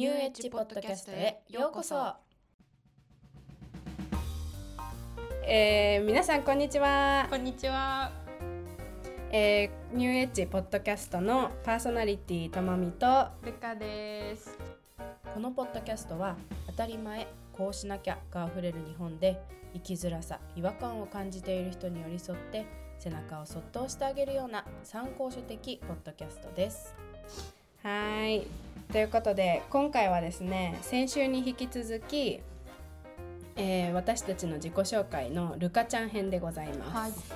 ニューエッジポッドキャストへようこそ。えー、皆さんこんにちは。こんにちは。えー、ニューエッジポッドキャストのパーソナリティともみとルカです。このポッドキャストは当たり前こうしなきゃがあふれる日本で生きづらさ違和感を感じている人に寄り添って背中をそっと押してあげるような参考書的ポッドキャストです。はいということで今回はですね先週に引き続き、えー私たちの自己紹介のルカちゃん編でございます。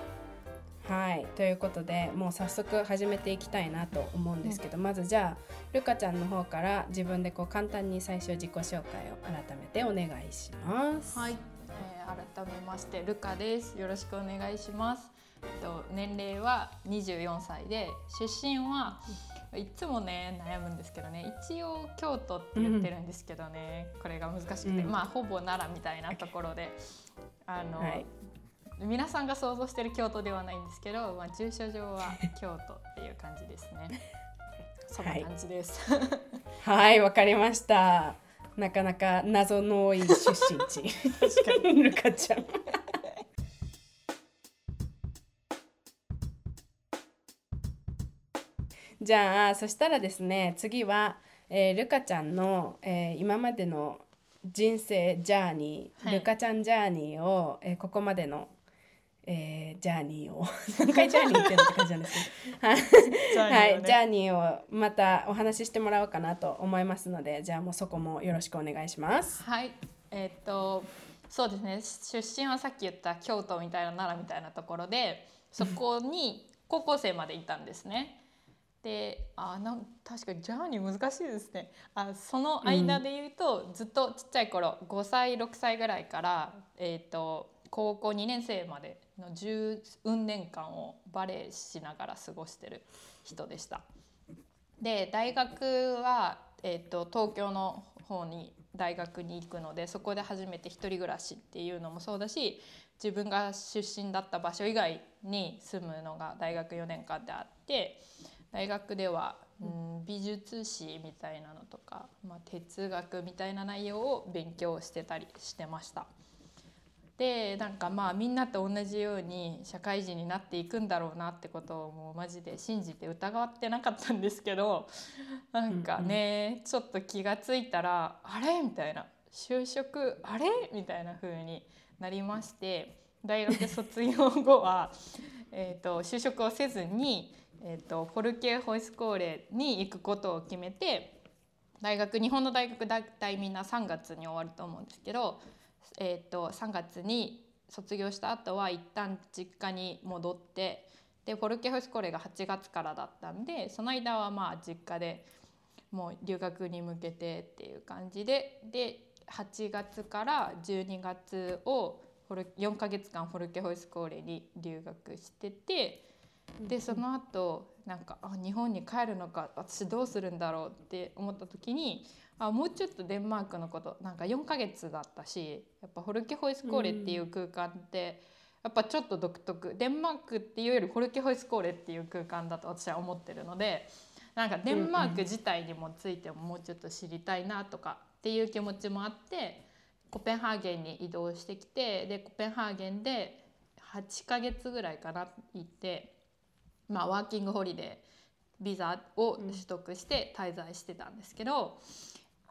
はい、ということでもう早速始めていきたいなと思うんですけど、まずじゃあルカちゃんの方から自分でこう簡単に最初自己紹介を改めてお願いします。はい、えー、改めましてルカです。よろしくお願いします。と年齢は24歳で出身はいつもね悩むんですけどね一応京都って言ってるんですけどね、これが難しくて、うんまあほぼ奈良みたいなところであの、はい皆さんが想像してる京都ではないんですけど、まあ、住所上は 京都っていう感じですね。そんな感じです。はい、わかりました。なかなか謎の多い出身地。確かに ルカちゃん。じゃあそしたらですね次は、えールカちゃんの、えー今までの人生ジャーニー、はい。ルカちゃんジャーニーを、えーここまでの、えージャーニーを 何回ジャーニーってのって感じなんですけど。はい。ジャーニーをね。はい、ジャーニーをまたお話ししてもらおうかなと思いますのでじゃあもうそこもよろしくお願いします。はい、えーっとそうですね。出身はさっき言った京都みたいな奈良みたいなところでそこに高校生までいたんですね。であなん確かにジャーニー難しいですねあその間で言うと、ずっとちっちゃい頃5歳6歳ぐらいから、えーっと高校2年生までの十運年間をバレエしながら過ごしてる人でした。で大学は、えー、と東京の方に大学に行くのでそこで初めて一人暮らしっていうのもそうだし自分が出身だった場所以外に住むのが大学4年間であって大学では、うん、美術史みたいなのとか、まあ、哲学みたいな内容を勉強してたりしてました。でなんかまあみんなと同じように社会人になっていくんだろうなってことをもうマジで信じて疑ってなかったんですけど なんかね、ちょっと気がついたらあれ？みたいな。就職あれ？みたいな風になりまして大学卒業後は えーと就職をせずに、えー、とフォルケーホイスコーレに行くことを決めて大学日本の大学大体みんな3月に終わると思うんですけど、えー、と3月に卒業した後は一旦実家に戻ってでフォルケホイスコーレが8月からだったんでその間はまあ実家でもう留学に向けてっていう感じでで8月から12月を4ヶ月間フォルケホイスコーレに留学しててでその後なんかあ日本に帰るのか私どうするんだろうって思った時にあもうちょっとデンマークのことなんか4ヶ月だったしやっぱフォルケホイスコーレっていう空間ってやっぱちょっと独特。デンマークっていうよりフォルケホイスコーレっていう空間だと私は思ってるのでなんかデンマーク自体にもついてももうちょっと知りたいなとかっていう気持ちもあってコペンハーゲンに移動してきてでコペンハーゲンで8ヶ月ぐらいかな行って、まあ、ワーキングホリデービザを取得して滞在してたんですけど、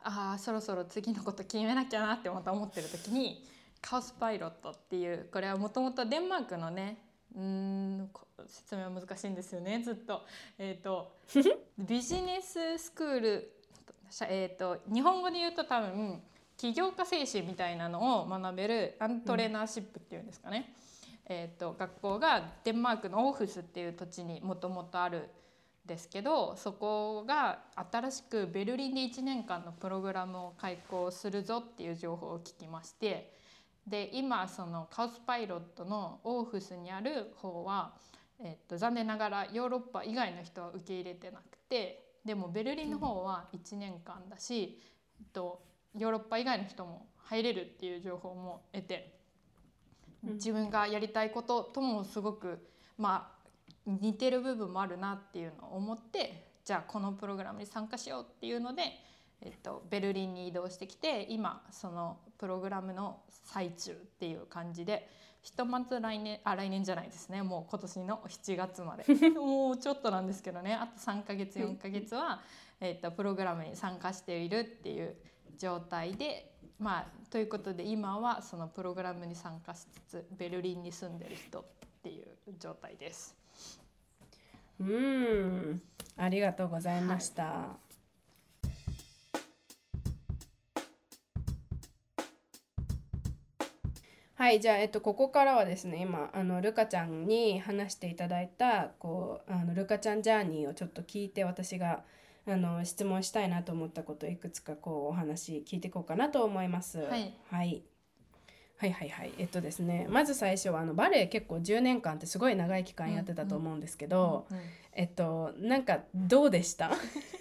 ああそろそろ次のこと決めなきゃなってまた思ってる時にカオスパイロットっていうこれはもともとデンマークのねうーんこ説明は難しいんですよねずっと。えー、と ビジネススクール、えー、と日本語で言うと多分起業家精神みたいなのを学べるアントレーナーシップっていうんですかね、えー、と学校がデンマークのオーフスっていう土地にもともとあるんですけどそこが新しくベルリンで1年間のプログラムを開講するぞっていう情報を聞きましてで今そのカオスパイロットのオーフスにある方は、えっと残念ながらヨーロッパ以外の人は受け入れてなくてでもベルリンの方は1年間だし、えっとヨーロッパ以外の人も入れるっていう情報も得て自分がやりたいことともすごくまあ似てる部分もあるなっていうのを思ってじゃあこのプログラムに参加しようっていうので、えっと、ベルリンに移動してきて今そのプログラムの最中っていう感じでひとまず来年あ来年じゃないですね。もう今年の7月まで。もうちょっとなんですけどね。あと3ヶ月4ヶ月は、えっと、プログラムに参加しているっていう状態でまあということで今はそのプログラムに参加しつつベルリンに住んでる人っていう状態です。うん。ありがとうございました、はい、じゃあ、えっと、ここからはですね今あのルカちゃんに話していただいたこうあのルカちゃんジャーニーをちょっと聞いて私があの質問したいなと思ったことをいくつかこうお話聞いていこうかなと思います。はい。はい。はいはいはい。えっとですねまず最初はあのバレエ結構10年間ってすごい長い期間やってたと思うんですけど、うんえっとなんかどうでした？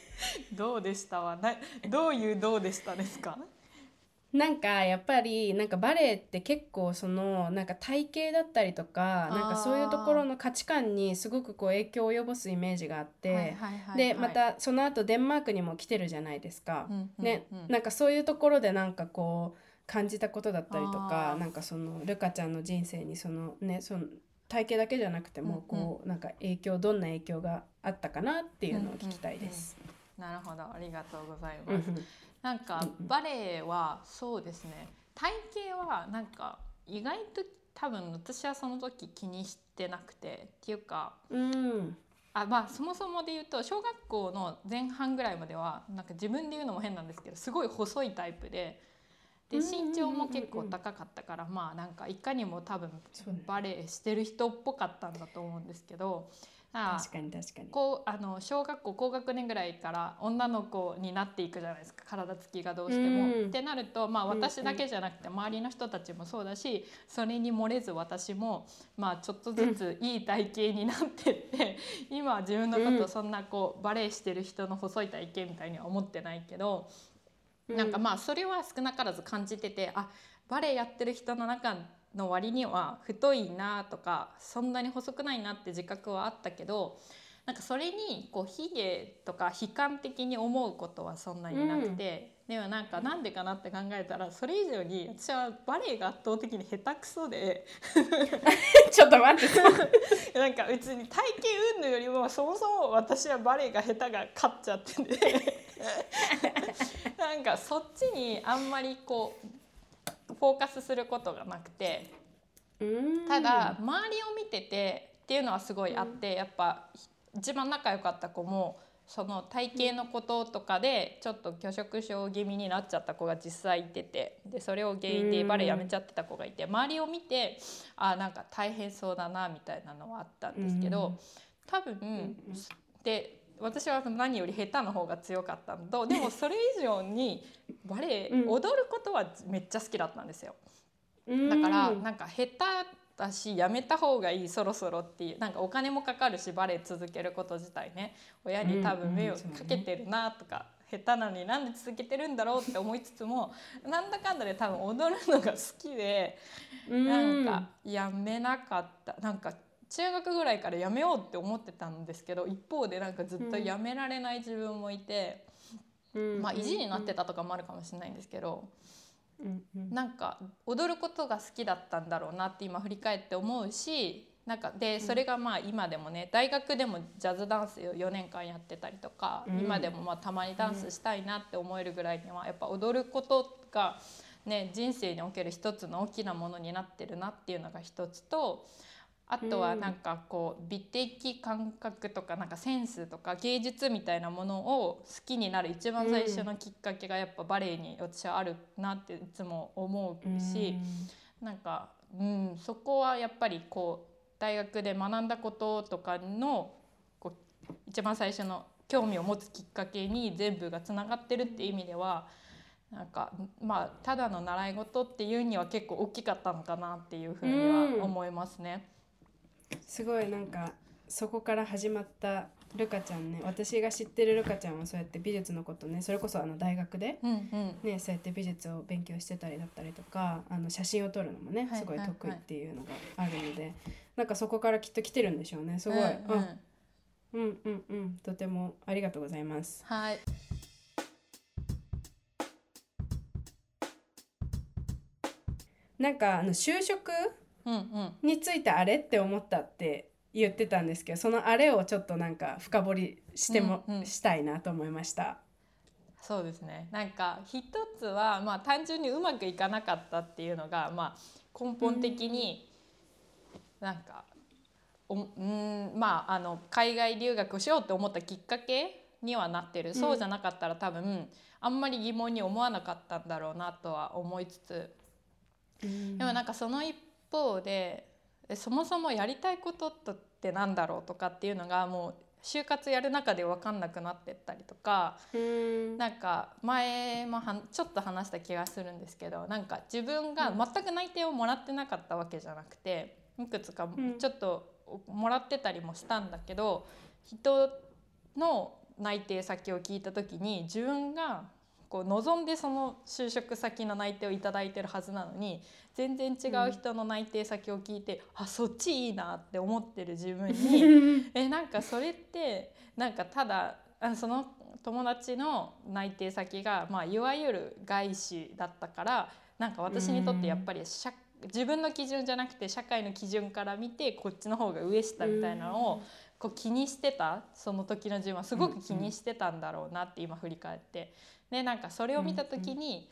どうでしたはなどういうどうでしたですか？なんかやっぱりなんかバレエって結構そのなんか体型だったりとかなんかそういうところの価値観にすごくこう影響を及ぼすイメージがあって、でまたその後デンマークにも来てるじゃないですか。ね、うんなんかそういうところでなんかこう感じたことだったりとかなんかそのルカちゃんの人生にそのねその体型だけじゃなくてもうんうん。こうなんか影響どんな影響があったかなっていうのを聞きたいです。なるほど。ありがとうございうんます。なんかバレエはそうですね。体型はなんか意外と多分私はその時気にしてなくてっていうかうん。あまあそもそもで言うと小学校の前半ぐらいまではなんか自分で言うのも変なんですけどすごい細いタイプでで身長も結構高かったからまあなんかいかにも多分バレエしてる人っぽかったんだと思うんですけどあ確かに確かに。こうあの小学校高学年ぐらいから女の子になっていくじゃないですか。体つきがどうしても。うん。ってなると、まあ、私だけじゃなくて周りの人たちもそうだしそれに漏れず私も、まあ、ちょっとずついい体型になってって 今は自分のこうん。とそんなこうバレエしてる人の細い体型みたいには思ってないけど、なんかまあそれは少なからず感じててあバレエやってる人の中の割には太いなとかそんなに細くないなって自覚はあったけどなんかそれにこう卑下とか悲観的に思うことはそんなになくて、でもなんかなんでかなって考えたらそれ以上に私はバレエが圧倒的に下手くそで。ちょっと待って。なんか別に体型云々よりもそもそも私はバレエが下手が勝っちゃってて。なんかそっちにあんまりこうフォーカスすることがなくてうん。ただ周りを見ててっていうのはすごいあってやっぱ一番仲良かった子もその体型のこととかでちょっと拒食症気味になっちゃった子が実際いててでそれを原因でバレエやめちゃってた子がいて周りを見てあなんか大変そうだなみたいなのはあったんですけど多分で私は何より下手の方が強かったのと でもそれ以上にバレエうん。踊ることはめっちゃ好きだったんですよ。うん。だからなんか下手だしやめた方がいいそろそろっていうなんかお金もかかるしバレエ続けること自体ね親に多分迷惑かけてるなとか、下手なのになんで続けてるんだろうって思いつつもなんだかんだで多分踊るのが好きでなんかやめなかった。なんか中学ぐらいからやめようって思ってたんですけど一方でなんかずっとやめられない自分もいて、うんまあ意地になってたとかもあるかもしれないんですけど。うんうんなんか踊ることが好きだったんだろうなって今振り返って思うしなんかでそれがまあ今でもね大学でもジャズダンスを4年間やってたりとか、うん今でもまあたまにダンスしたいなって思えるぐらいにはやっぱ踊ることが、ね、人生における一つの大きなものになってるなっていうのが一つと。あとはなんかこう美的感覚とかなんかセンスとか芸術みたいなものを好きになる一番最初のきっかけがやっぱバレエに私はあるなっていつも思うし、なんか、うん、そこはやっぱりこう大学で学んだこととかのこう一番最初の興味を持つきっかけに全部がつながってるっていう意味ではなんかまあただの習い事っていうには結構大きかったのかなっていうふうには思いますね。すごいなんかそこから始まったルカちゃんね。私が知ってるルカちゃんはそうやって美術のことね。それこそあの大学で、うんうん、ね、そうやって美術を勉強してたりだったりとかあの写真を撮るのもねすごい得意っていうのがあるので、はいはい、なんかそこからきっと来てるんでしょうね。すごい、うんうん、うんうんうん。とてもありがとうございます。はい。なんかあの就職についてあれって思ったって言ってたんですけどそのあれをちょっとなんか深掘りしても、うんうん。したいなと思いました。そうですね。なんか一つはまあ単純にうまくいかなかったっていうのがまあ根本的になんかおうんまああの海外留学をしようって思ったきっかけにはなってる、そうじゃなかったら多分あんまり疑問に思わなかったんだろうなとは思いつつ。でもなんかその一方でえそもそもやりたいことってなんだろうとかっていうのがもう就活やる中で分かんなくなってったりとかうん。なんか前もはんちょっと話した気がするんですけどなんか自分が全く内定をもらってなかったわけじゃなくていくつかん。ちょっともらってたりもしたんだけど人の内定先を聞いた時に自分がこう望んでその就職先の内定をいただいてるはずなのに全然違う人の内定先を聞いて、あそっちいいなって思ってる自分に えなんかそれってなんかただあその友達の内定先が、まあ、いわゆる外資だったからなんか私にとってやっぱり社自分の基準じゃなくて社会の基準から見てこっちの方が上下みたいなのをこう気にしてたその時の自分はすごく気にしてたんだろうなって今振り返って。でなんかそれを見た時に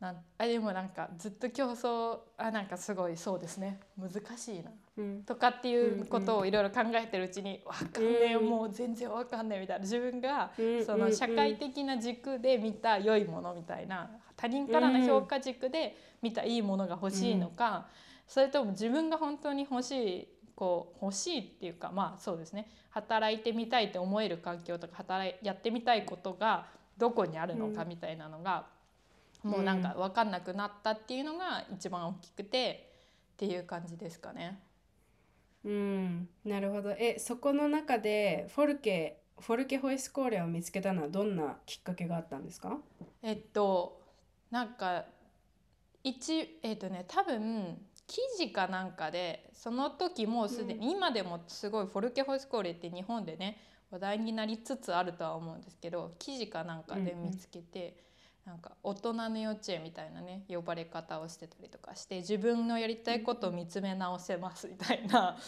なんあでもなんかずっと競争あなんかすごいそうですね。難しいな。うん。とかっていうことをいろいろ考えてるうちに「わかんねえうん。もう全然わかんねえ」みたいな。自分がうんその社会的な軸で見た良いものみたいな他人からの評価軸で見たいいものが欲しいのかそれとも自分が本当に欲しいこう欲しいっていうかまあそうですね働いてみたいって思える環境とか働いやってみたいことがどこにあるのかみたいなのがもうなんか分かんなくなったっていうのが一番大きくてっていう感じですかね。うん、なるほど。え、そこの中でフォルケ、フォルケホイスコーレを見つけたのはどんなきっかけがあったんですか？えっとなんか一えっとね多分記事かなんかでその時もうすでに、今でもすごいフォルケホイスコーレって日本でね話題になりつつあるとは思うんですけど記事かなんかで見つけて、なんか大人の幼稚園みたいなね呼ばれ方をしてたりとかして自分のやりたいことを見つめ直せますみたいな、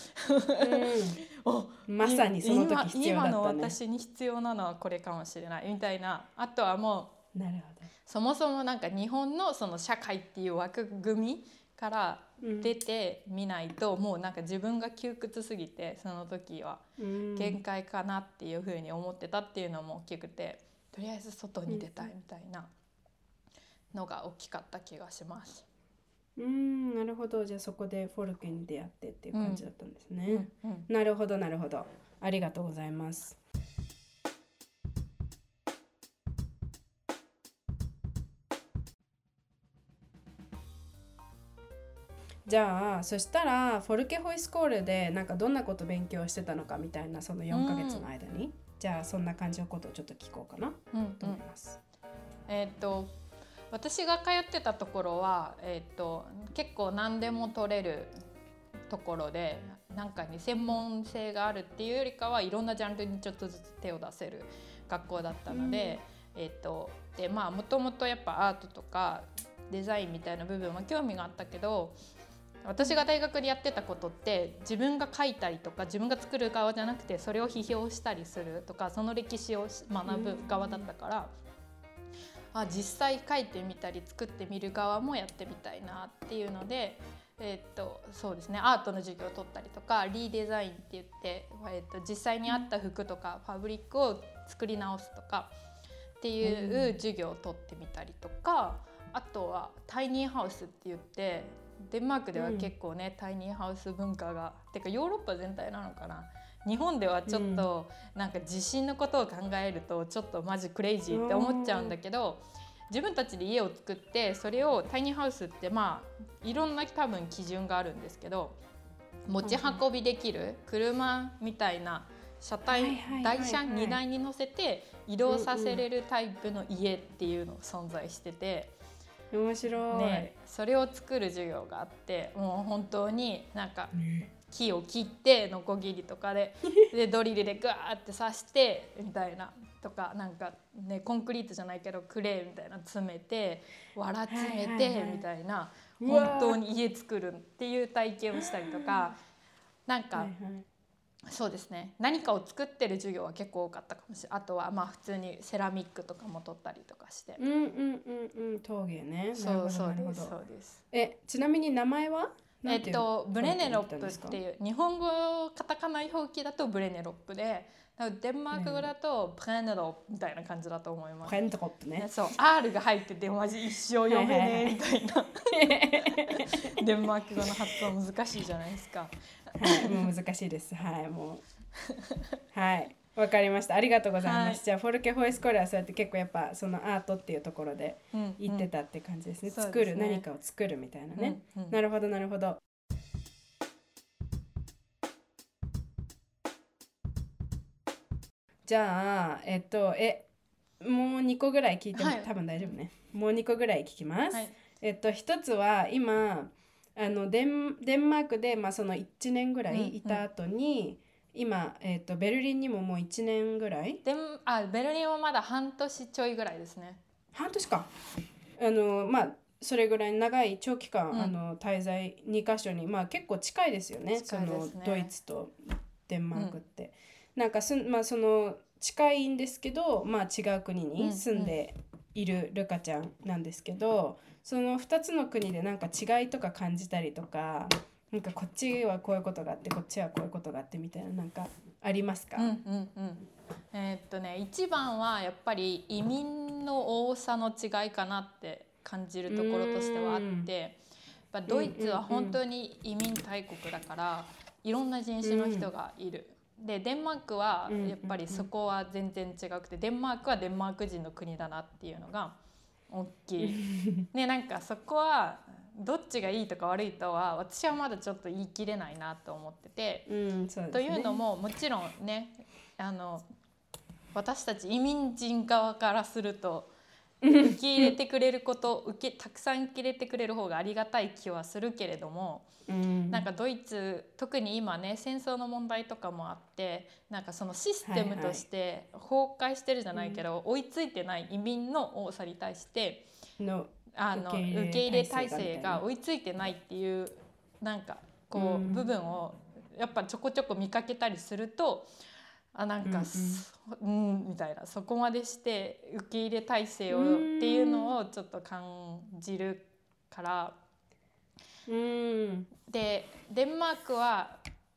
おうん、まさにその時今必要だ今のったね。私に必要なのはこれかもしれないみたいな。あとはもうなるほそもそもなんか日本のその社会っていう枠組みから出てみないと、もうなんか自分が窮屈すぎてその時はうん限界かなっていうふうに思ってたっていうのも大きくてとりあえず外に出たいみたいなのが大きかった気がします。うん、なるほど。じゃあそこでフォルケに出会ってっていう感じだったんですね。うんうんなるほどなるほど。ありがとうございます。じゃあそしたらフォルケホイスコールでなんかどんなこと勉強してたのかみたいなその4ヶ月の間に、じゃあそんな感じのことをちょっと聞こうかな。うんと思います。えーっと私が通ってたところは、えーっと結構何でも取れるところでなんかに専門性があるっていうよりかはいろんなジャンルにちょっとずつ手を出せる学校だったので、えーっとでまあもともとやっぱアートとかデザインみたいな部分は興味があったけど私が大学でやってたことって自分が書いたりとか自分が作る側じゃなくてそれを批評したりするとかその歴史を学ぶ側だったから。あ実際書いてみたり作ってみる側もやってみたいなっていうので、えーっとそうですねアートの授業を取ったりとかリーデザインって言って、えーっと実際にあった服とかファブリックを作り直すとかっていう授業を取ってみたりとかあとはタイニーハウスって言ってデンマークでは結構ね、タイニーハウス文化がてかヨーロッパ全体なのかな。日本ではちょっとなんか地震のことを考えるとちょっとマジクレイジーって思っちゃうんだけど自分たちで家を作ってそれをタイニーハウスってまあいろんな多分基準があるんですけど持ち運びできる車みたいな車体台車荷台に乗せて移動させれるタイプの家っていうのが存在してて。面白い。ね、それを作る授業があってもう本当になんかね。木を切ってノコギリとかで でドリルでグワーって刺してみたいなとかなんかねコンクリートじゃないけどクレーみたいなの詰めてわら詰めてはいみたいな本当に家作るっていう体験をしたりとかなんかそうですね。何かを作ってる授業は結構多かったかもしれない。あとはまあ普通にセラミックとかも取ったりとかして。うんうんうんうん。陶芸ね。そうそうですそうです。えちなみに名前は？えっとブレネロップっうていう日本語カタカナ表記だとブレネロップでデンマーク語だとプレネロップみたいな感じだと思います。プ。レントコップね。そう R が入っててマジ一生読めねえみたいな。デンマーク語の発音難しいじゃないですか。はいもう難しいです。はいもう。はいわかりました。ありがとうございます、はい。じゃあフォルケホイスコールはそうやって結構やっぱそのアートっていうところでうん言ってたって感じですね、うんそう作ですね。る何かを作るみたいなね、うんうん。なるほどなるほど。じゃあえっとえもう2個ぐらい聞いても、はい。多分大丈夫ね。もう2個ぐらい聞きます、はい。えっと一つは今あのデンデンマークで、まあ、その1年ぐらいいた後に、今、えっとベルリンにももう1年ぐらい？でもあベルリンはまだ半年ちょいぐらいですね。半年か。あのまあそれぐらい長い長期間、うん。あの滞在2カ所にまあ結構近いですよね。ね。そのドイツとデンマークって、なんかすんまあその近いんですけどまあ違う国に住んでいるルカちゃんなんですけど、その2つの国でなんか違いとか感じたりとかなんかこっちはこういうことがあってこっちはこういうことがあってみたいななんかありますか、うんうんうん。えーっとね一番はやっぱり移民の多さの違いかなって感じるところとしてはあって、やっぱドイツは本当に移民大国だからいろんな人種の人がいる。でデンマークはうんやっぱりそこは全然違くてデンマークはデンマーク人の国だなっていうのが大きい。ねなんかそこはどっちがいいとか悪いとは私はまだちょっと言い切れないなと思ってて。うんねというのももちろんねあの私たち移民人側からすると受け入れてくれること受けたくさん受け入れてくれる方がありがたい気はするけれども、うん。なんかドイツ特に今ね戦争の問題とかもあってなんかそのシステムとして崩壊してるじゃないけど、追いついてない移民の多さに対してのあの受け入れ体体制が追いついてないっていうなんかこう、うん。部分をやっぱちょこちょこ見かけたりするとあなんか、うんみたいなそこまでして受け入れ体制をうんっていうのをちょっと感じるから。うん。でデンマークは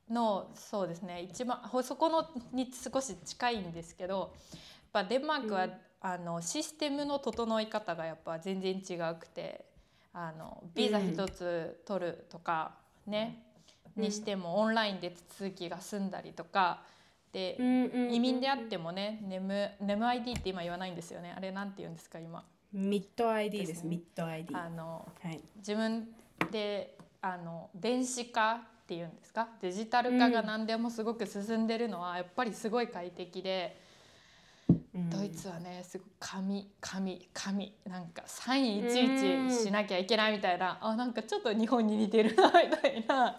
のそうですね一番ほそこのに少し近いんですけどやっぱデンマークは、うん。あのシステムの整い方がやっぱ全然違くてあのビザ一つ取るとかね、うん。にしてもオンラインで手続きが済んだりとか移民であってもねネムネム ID って今言わないんですよね。あれなんて言うんですか今。ミッド ID です。ですね。ミッド ID はあのい。自分であの電子化っていうんですか？デジタル化が何でもすごく進んでるのはやっぱりすごい快適で、うんドイツはねすごい紙紙紙なんかサインいちいちしなきゃいけないみたいな、あなんかちょっと日本に似てるなみたいな。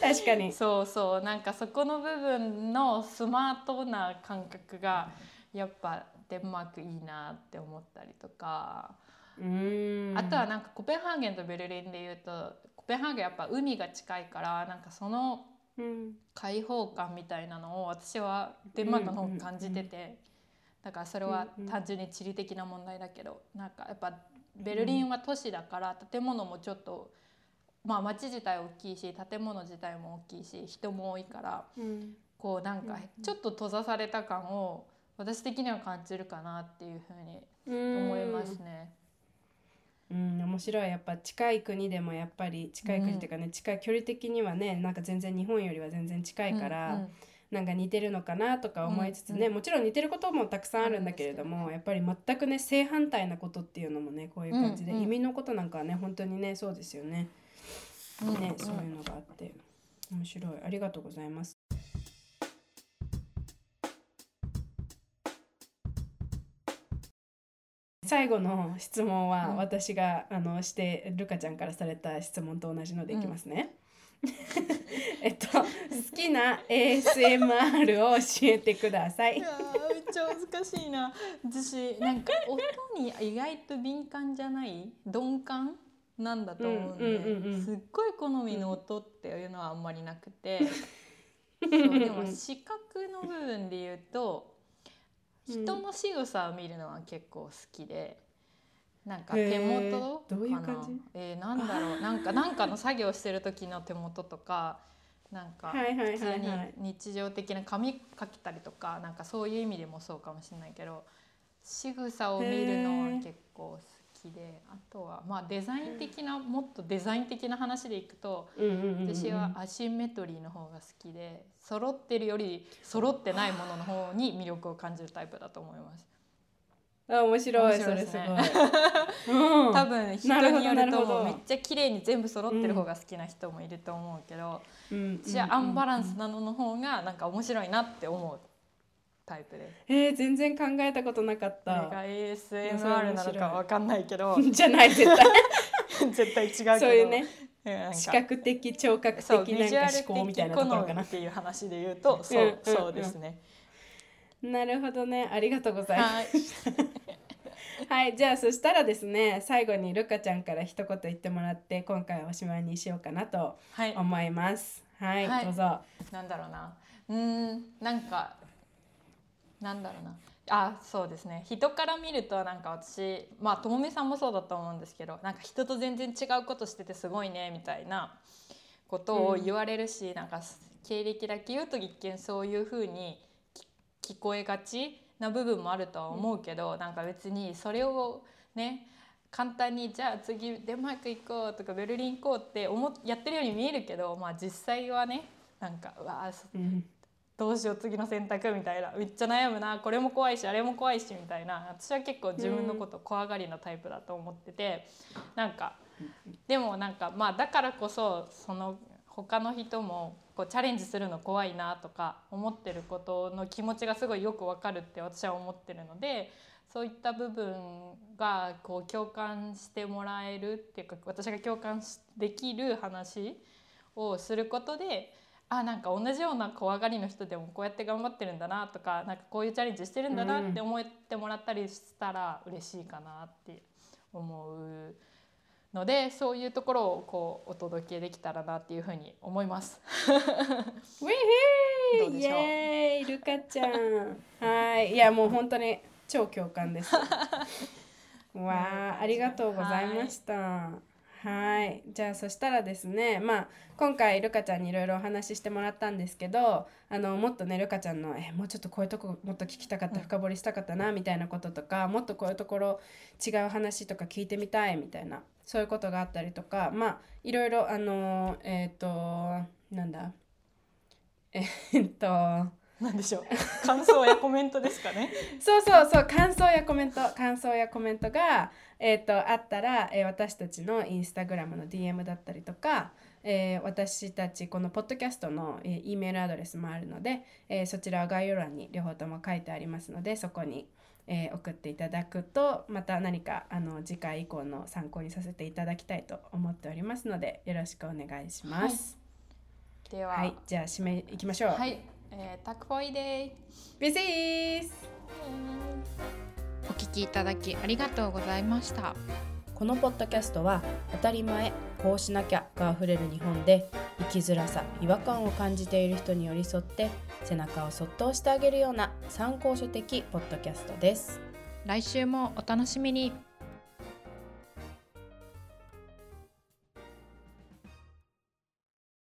確かに。そうそう。なんかそこの部分のスマートな感覚がやっぱデンマークいいなって思ったりとか。うん。あとはなんかコペンハーゲンとベルリンでいうとコペンハーゲンやっぱ海が近いからなんかそのうん。開放感みたいなのを私はデンマークの方が感じてて、だからそれはうんうん。単純に地理的な問題だけどなんかやっぱベルリンは都市だから建物もちょっとまあ街自体大きいし建物自体も大きいし人も多いからうん。こうなんかちょっと閉ざされた感を私的には感じるかなっていうふうに思いますね。うん。面白い。やっぱ近い国でもやっぱり近い国っていうかね、近い距離的にはねなんか全然日本よりは全然近いから、うんうんなんか似てるのかなとか思いつつね、うんもちろん似てることもたくさんあるんだけれども、やっぱり全くね正反対なことっていうのもねこういう感じで、うんうん。移民のことなんかはね本当にねそうですよね。うんね、うん。そういうのがあって。面白い。ありがとうございます。最後の質問はうん。私が、あのしてルカちゃんからされた質問と同じのでいきますね。えっと好きな ASMR を教えてください。いやーめっちゃ難しいな。私なんか音に意外と敏感じゃない？鈍感？なんだと思うんで、うんうんうんうんすっごい好みの音っていうのはあんまりなくて、そうでも視覚の部分で言うと人の仕草を見るのは結構好きで。なんか手元へーどういうかな感じ？えーなんだろう。なんかなんかの作業してる時の手元とかなんか普通に日常的な髪かけたりとかなんかそういう意味でもそうかもしれないけど仕草を見るのは結構好きであとはまあデザイン的なもっとデザイン的な話でいくと私はアシンメトリーの方が好きで揃ってるより揃ってないものの方に魅力を感じるタイプだと思います。あ面白い面白いですそれねすごい、うん、多分人によるともう。めっちゃ綺麗に全部揃ってる方が好きな人もいると思うけど、うん。私はアンバランスなのの方がなんか面白いなって思うタイプで。す。えー、全然考えたことなかった。が ASMR なのかわかんないけど。じゃない絶対。絶対違うけど。そういうね視覚的聴覚的なんか思考みたいなところかな。みっていう話で言うとそう,、うんうんそうですね。なるほどね。ありがとうございます はいはいじゃあそしたらですね最後にルカちゃんから一言言ってもらって今回はおしまいにしようかなとはい。思います。はい、はい。どうぞ。なんだろうな。うーんなんかなんだろうな。あそうですね。人から見るとなんか私まあともみさんもそうだと思うんですけどなんか人と全然違うことしててすごいねみたいなことを言われるし、なんか経歴だけ言うと一見そういう風にき聞こえがちな部分もあるとは思うけど、なんか別にそれをね簡単にじゃあ次デンマーク行こうとかベルリン行こうって思っやってるように見えるけど、まあ、実際はねなんかうわうん。どうしよう次の選択みたいなめっちゃ悩むなこれも怖いしあれも怖いしみたいな私は結構自分のこと怖がりなタイプだと思ってて、なんかでもなんかまあだからこそその他の人もこうチャレンジするの怖いなとか思ってることの気持ちがすごいよくわかるって私は思ってるのでそういった部分がこう共感してもらえるっていうか私が共感できる話をすることであなんか同じような怖がりの人でもこうやって頑張ってるんだなとかなんかこういうチャレンジしてるんだなって思ってもらったりしたら嬉しいかなって思うのでそういうところをこうお届けできたらなっていうふうに思います。ウィーイエーイ！ルカちゃん。はい。いやもう本当に超共感です。わあありがとうございました。はい。じゃあそしたらですねまあ今回ルカちゃんにいろいろお話ししてもらったんですけどあのもっとねルカちゃんのえもうちょっとこういうとこもっと聞きたかった深掘りしたかったなみたいなこととかもっとこういうところ違う話とか聞いてみたいみたいなそういうことがあったりとかまあいろいろあのえっ、となんだ？えっと なんでしょう感想やコメントですかね。そうそうそう感想やコメント感想やコメントが、えー、とあったら、えー私たちのインスタグラムの DM だったりとか、えー私たちこのポッドキャストの、えー、E メールアドレスもあるので、えーそちらは概要欄に両方とも書いてありますのでそこに、えー送っていただくとまた何かあの次回以降の参考にさせていただきたいと思っておりますのでよろしくお願いします。では、はい、じゃあ締めいきましょう。はい、えー、タクフォイデイ。ビシースお聞きいただきありがとうございました。このポッドキャストは当たり前こうしなきゃがあふれる日本で生きづらさ違和感を感じている人に寄り添って背中をそっと押してあげるような参考書的ポッドキャストです来週もお楽しみに。